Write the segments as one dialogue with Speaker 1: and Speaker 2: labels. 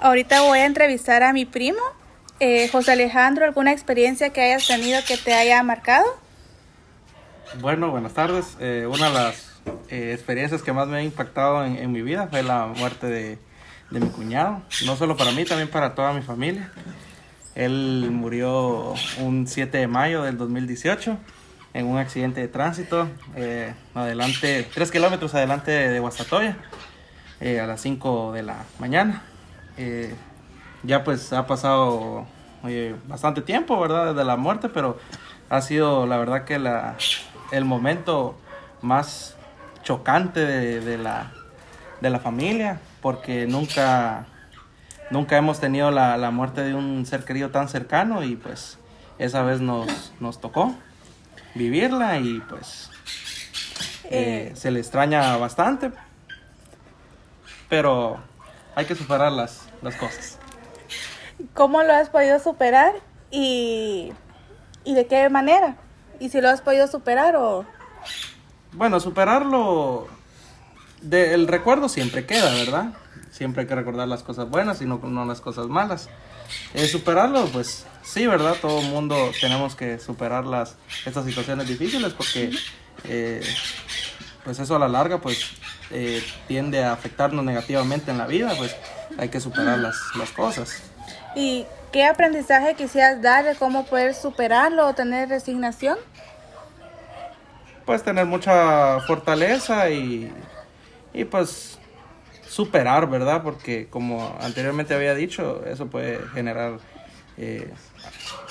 Speaker 1: Ahorita voy a entrevistar a mi primo, eh, José Alejandro, ¿alguna experiencia que hayas tenido que te haya marcado?
Speaker 2: Bueno, buenas tardes. Eh, una de las eh, experiencias que más me ha impactado en, mi vida fue la muerte de, mi cuñado. No solo para mí, también para toda mi familia. Él murió un 7 de mayo del 2018 en un accidente de tránsito, eh, adelante, 3 kilómetros adelante de Guastatoya, eh, a las 5 de la mañana. Eh, ya pues ha pasado bastante tiempo, ¿verdad? Desde la muerte, pero ha sido la verdad que la, el momento más chocante de, de, la, de la familia, porque nunca, nunca hemos tenido la, la, muerte de un ser querido tan cercano y pues esa vez nos, nos tocó vivirla y pues eh, se le extraña bastante, pero hay que superar las, las cosas.
Speaker 1: ¿Cómo lo has podido superar y, y de qué manera? ¿Y si lo has podido superar o...?
Speaker 2: Bueno, superarlo, de, el recuerdo siempre queda, ¿verdad? Siempre hay que recordar las cosas buenas y no, no las cosas malas. Eh, superarlo, pues sí, ¿verdad? Todo el mundo tenemos que superar las, estas situaciones difíciles porque eh, pues eso a la larga pues eh, tiende a afectarnos negativamente en la vida, pues hay que superar las, las cosas.
Speaker 1: ¿Y qué aprendizaje quisieras dar de cómo poder superarlo o tener resignación?
Speaker 2: Pues tener mucha fortaleza y, y pues superar, ¿verdad? Porque como anteriormente había dicho, eso puede generar eh,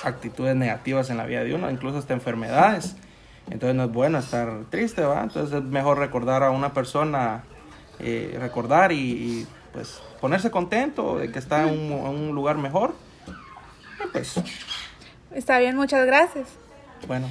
Speaker 2: actitudes negativas en la vida de uno, incluso hasta enfermedades. Entonces no es bueno estar triste, ¿va? Entonces es mejor recordar a una persona, eh, recordar y, y, pues ponerse contento de que está en un, en un lugar mejor. Y pues.
Speaker 1: Está bien, muchas gracias.
Speaker 2: Bueno.